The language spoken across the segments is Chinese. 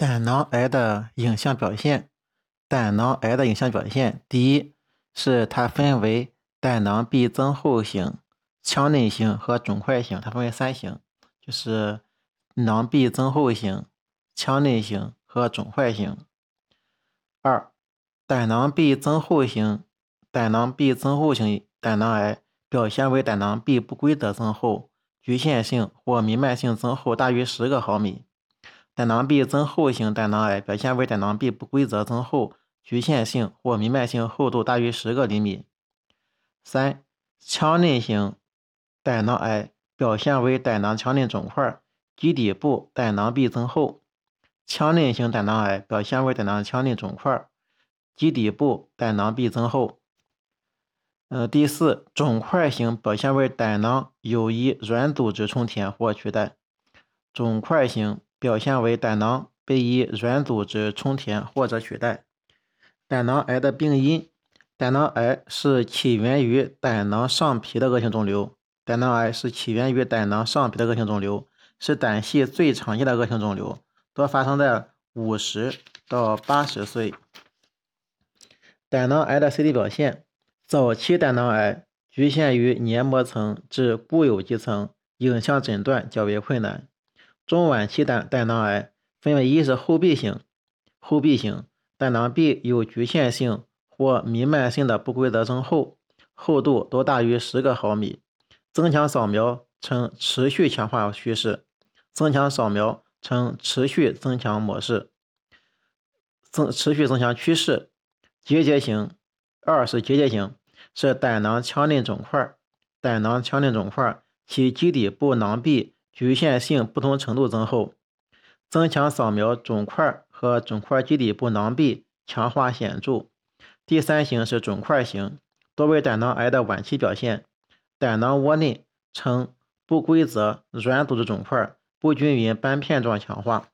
胆囊癌的影像表现，胆囊癌的影像表现，第一是它分为胆囊壁增厚型、腔内型和肿块型，它分为三型，就是囊壁增厚型、腔内型和肿块型。二、胆囊壁增厚型、胆囊壁增厚型胆囊癌表现为胆囊壁不规则增厚，局限性或弥漫性增厚大于十个毫米。胆囊壁增厚型胆囊癌表现为胆囊壁不规则增厚，局限性或弥漫性厚度大于十个厘米。三、腔内型胆囊癌表现为胆囊腔内肿块，基底部胆囊壁增厚。腔内型胆囊癌表现为胆囊腔内肿块，基底部胆囊壁增厚。呃，第四，肿块型表现为胆囊有一软组织充填或取代。肿块型。表现为胆囊被以软组织充填或者取代。胆囊癌的病因，胆囊癌是起源于胆囊上皮的恶性肿瘤。胆囊癌是起源于胆囊上皮的恶性肿瘤，是胆系最常见的恶性肿瘤，多发生在五十到八十岁。胆囊癌的 CT 表现，早期胆囊癌局限于黏膜层至固有肌层，影像诊断较为困难。中晚期胆胆囊癌分为一是后壁型，后壁型胆囊壁有局限性或弥漫性的不规则增厚，厚度多大于十个毫米，增强扫描呈持续强化趋势，增强扫描呈持续增强模式，增持续增强趋势。结节型，二是结节型，是胆囊腔内肿块，胆囊腔内肿块其基底部囊壁。局限性不同程度增厚，增强扫描肿块和肿块基底部囊壁强化显著。第三型是肿块型，多为胆囊癌的晚期表现，胆囊窝内呈不规则软组织肿块，不均匀斑片状强化。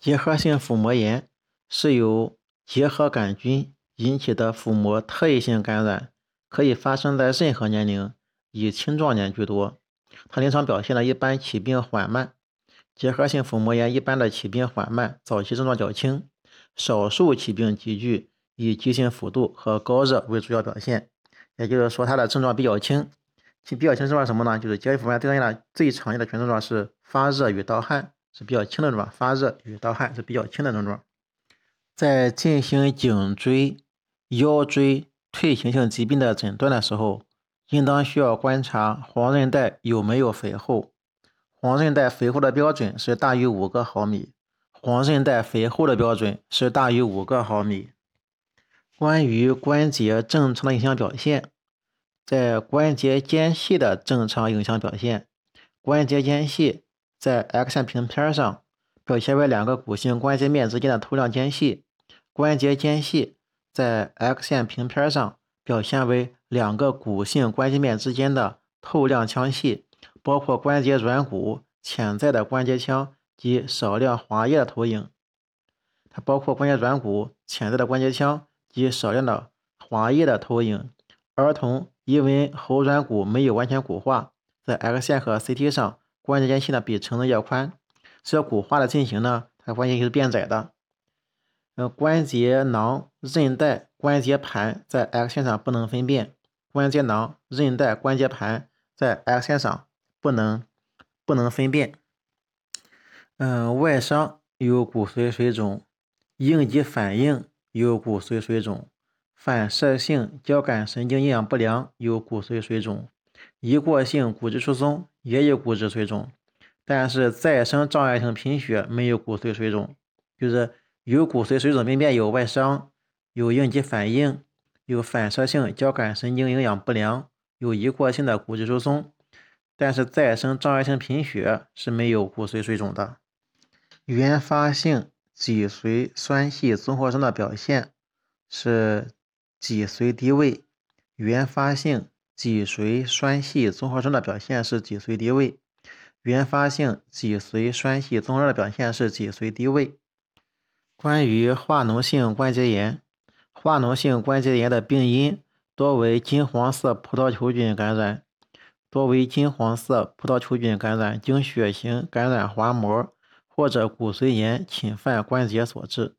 结核性腹膜炎是由结核杆菌引起的腹膜特异性感染，可以发生在任何年龄，以青壮年居多。它临床表现呢，一般起病缓慢。结核性腹膜炎一般的起病缓慢，早期症状较轻，少数起病急剧，以急性腹肚和高热为主要表现。也就是说，它的症状比较轻。其比较轻症状什么呢？就是结核性腹膜炎最常见的、最常见的全症状是发热与盗汗，是比较轻的症状。发热与盗汗是比较轻的症状。在进行颈椎、腰椎退行性疾病的诊断的时候。应当需要观察黄韧带有没有肥厚，黄韧带肥厚的标准是大于五个毫米，黄韧带肥厚的标准是大于五个毫米。关于关节正常的影像表现，在关节间隙的正常影像表现，关节间隙在 X 线平片上表现为两个骨性关节面之间的透亮间隙，关节间隙在 X 线平片上表现为。两个骨性关节面之间的透亮腔隙，包括关节软骨、潜在的关节腔及少量滑液的投影。它包括关节软骨、潜在的关节腔及少量的滑液的投影。儿童因为喉软骨没有完全骨化，在 X 线和 CT 上关节间隙呢比成人要宽。随着骨化的进行呢，它关节就是变窄的。呃，关节囊、韧带、关节盘在 X 线上不能分辨。关节囊、韧带、关节盘在 X 线上不能不能分辨。嗯，外伤有骨髓水肿，应激反应有骨髓水肿，反射性交感神经营养不良有骨髓水肿，一过性骨质疏松也有骨质水肿，但是再生障碍性贫血没有骨髓水肿，就是有骨髓水肿病变有外伤，有应激反应。有反射性交感神经营养不良，有一过性的骨质疏松，但是再生障碍性贫血是没有骨髓水肿的。原发性脊髓栓系综合征的表现是脊髓低位。原发性脊髓栓系综合征的表现是脊髓低位。原发性脊髓栓系综合征的表现是脊髓低位。关于化脓性关节炎。化脓性关节炎的病因多为金黄色葡萄球菌感染，多为金黄色葡萄球菌感染经血型感染滑膜或者骨髓炎侵犯关节所致。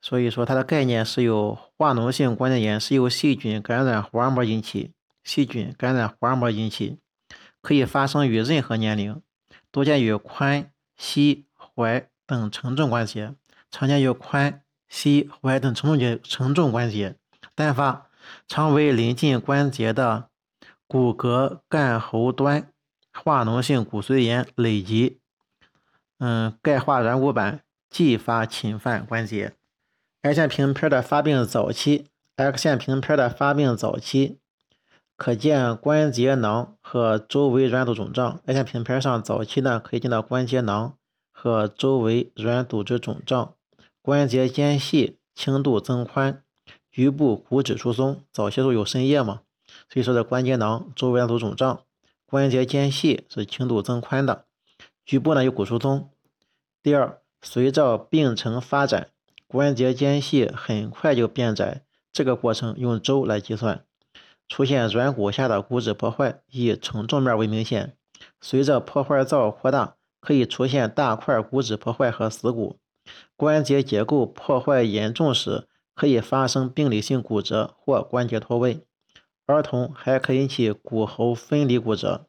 所以说，它的概念是由化脓性关节炎是由细菌感染滑膜引起，细菌感染滑膜引起，可以发生于任何年龄，多见于髋、膝、踝等承重关节，常见于髋、膝、踝等承重节承重关节。单发常为临近关节的骨骼干骺端化脓性骨髓炎累积，嗯，钙化软骨板继发侵犯关节。X 线平片的发病早期，X 线平片的发病早期可见关节囊和周围软组织肿胀。X 线平片上早期呢可以见到关节囊和周围软组织肿胀，关节间隙轻度增宽。局部骨质疏松，早些时候有渗液嘛，所以说这关节囊周围组肿胀，关节间隙是轻度增宽的，局部呢有骨疏松。第二，随着病程发展，关节间隙很快就变窄，这个过程用周来计算。出现软骨下的骨质破坏，以承重面为明显。随着破坏灶扩大，可以出现大块骨质破坏和死骨。关节结构破坏严重时。可以发生病理性骨折或关节脱位，儿童还可引起骨骺分离骨折。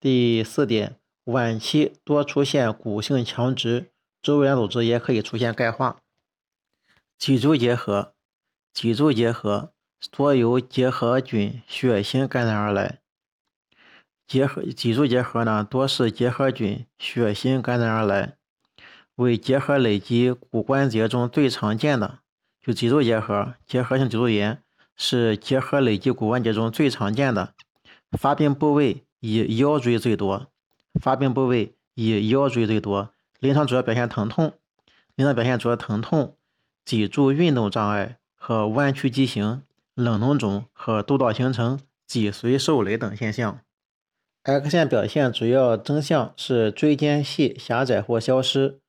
第四点，晚期多出现骨性强直，周围组织也可以出现钙化。脊柱结核，脊柱结核多由结核菌血型感染而来。结核脊柱结核呢，多是结核菌血型感染而来，为结核累积骨关节中最常见的。就脊柱结核、结核性脊柱炎是结核累积骨关节中最常见的，发病部位以腰椎最多。发病部位以腰椎最多，临床主要表现疼痛，临床表现主要疼痛、脊柱运动障碍和弯曲畸形、冷脓肿和窦道形成、脊髓受累等现象。X 线表现主要征象是椎间隙狭窄或消失。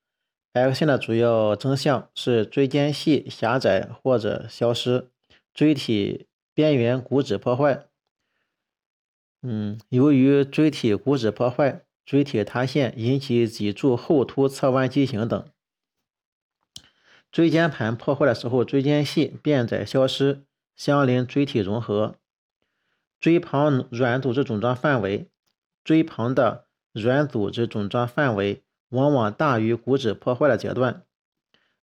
X 线的主要征象是椎间隙狭窄或者消失，椎体边缘骨质破坏。嗯，由于椎体骨质破坏，椎体塌陷引起脊柱后凸侧弯畸形等。椎间盘破坏的时候，椎间隙变窄消失，相邻椎体融合。椎旁软组织肿胀范围，椎旁的软组织肿胀范围。往往大于骨质破坏的阶段。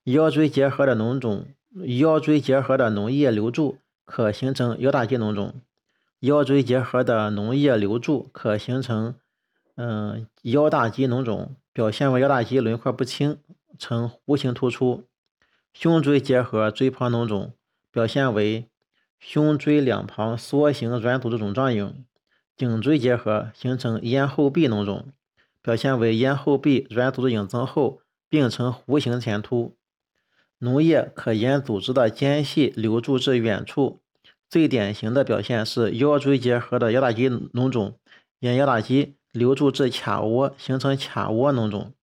腰椎结核的脓肿，腰椎结核的脓液流注可形成腰大肌脓肿。腰椎结核的脓液流注可形成，嗯，腰大肌脓肿，表现为腰大肌轮廓不清，呈弧形突出。胸椎结核椎旁脓肿表现为胸椎两旁梭形软组织肿胀影。颈椎结核形成咽后壁脓肿。表现为咽后壁软组织影增厚，并呈弧形前凸，脓液可沿组织的间隙流注至远处。最典型的表现是腰椎结核的腰大肌脓肿，沿腰大肌流注至髂窝，形成髂窝脓肿，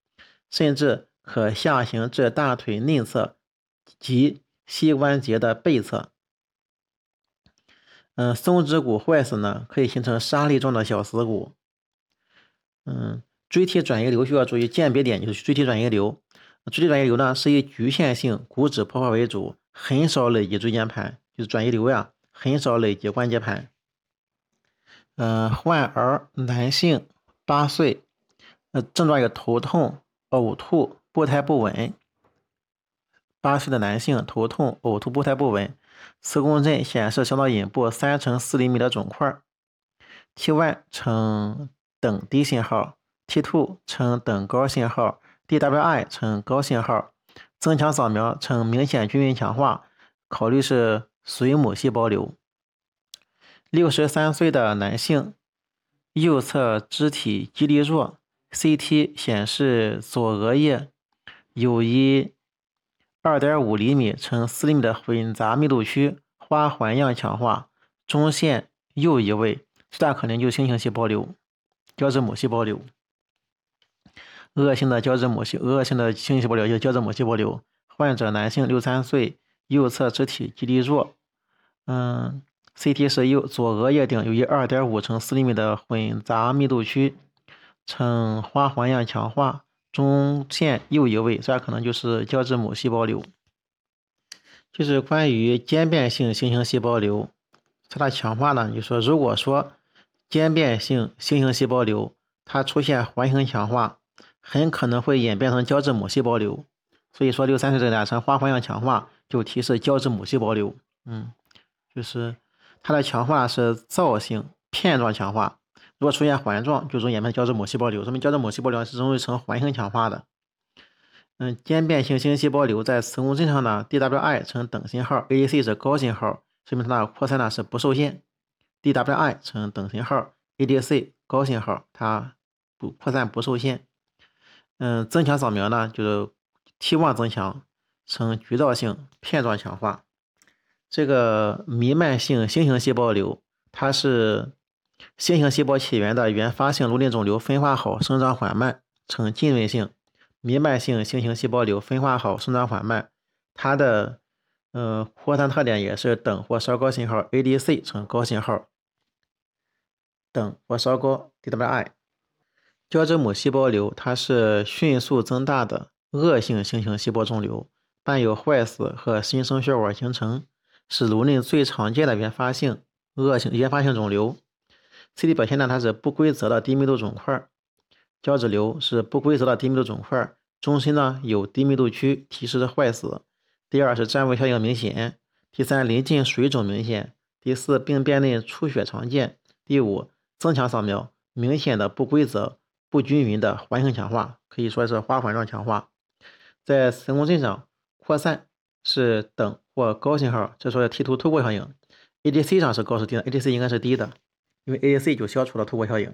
甚至可下行至大腿内侧及膝关节的背侧。嗯，松指骨坏死呢，可以形成沙粒状的小死骨。嗯。椎体转移瘤需要注意鉴别点，就是椎体转移瘤。椎体转移瘤呢，是以局限性骨质破坏为主，很少累及椎间盘，就是转移瘤呀，很少累及关节盘。嗯，患儿男性八岁，呃，症状有头痛、呕吐、步态不稳。八岁的男性头痛、呕吐、步态不稳。磁共振显示小脑隐部三乘四厘米的肿块。T1 呈等低信号。T2 呈等高信号，DWI 呈高信号，增强扫描呈明显均匀强化，考虑是髓母细胞瘤。六十三岁的男性，右侧肢体肌力弱，CT 显示左额叶有一二点五厘米乘四厘米的混杂密度区，花环样强化，中线右移位，最大可能就星形细胞瘤，胶质母细胞瘤。恶性的胶质母细恶性的星形细胞瘤，就胶质母细胞瘤。患者男性，六三岁，右侧肢体肌力弱。嗯，CT 是右左额叶顶有一2.5乘4厘米的混杂密度区，呈花环样强化，中线右一位，这可能就是胶质母细胞瘤。就是关于间变性星形细胞瘤，它的强化呢，就说如果说间变性星形细胞瘤它出现环形强化，很可能会演变成胶质母细胞瘤。所以说六三四这俩呈花环样强化，就提示胶质母细胞瘤。嗯，就是它的强化是灶性片状强化，如果出现环状，就容易演变成胶质母细胞瘤。说明胶质母细胞瘤是容易呈环形强化的。嗯，间变性星形细胞瘤在磁共振上呢，DWI 呈等信号，ADC 是高信号，说明它的扩散呢是不受限。DWI 呈等信号，ADC 高信号，它不扩散不受限。嗯，增强扫描呢，就是 T 望增强呈局灶性片状强化。这个弥漫性星形细胞瘤，它是星形细胞起源的原发性颅内肿瘤分化好，生长缓慢，呈浸润性。弥漫性星形细胞瘤分化好，生长缓慢，它的嗯扩散特点也是等或稍高信号，ADC 呈高信号，等或稍高 DWI。胶质母细胞瘤它是迅速增大的恶性星形细胞肿瘤，伴有坏死和新生血管形成，是颅内最常见的原发性恶性原发性肿瘤。CT 表现呢，它是不规则的低密度肿块。胶质瘤是不规则的低密度肿块，中心呢有低密度区，提示坏死。第二是占位效应明显，第三临近水肿明显，第四病变内出血常见，第五增强扫描明显的不规则、不均匀的环形强化，可以说是花环状强化。在磁共振上扩散是等或高信号，这说是 T 图突破效应。ADC 上是高是低的？ADC 应该是低的，因为 ADC 就消除了突破效应。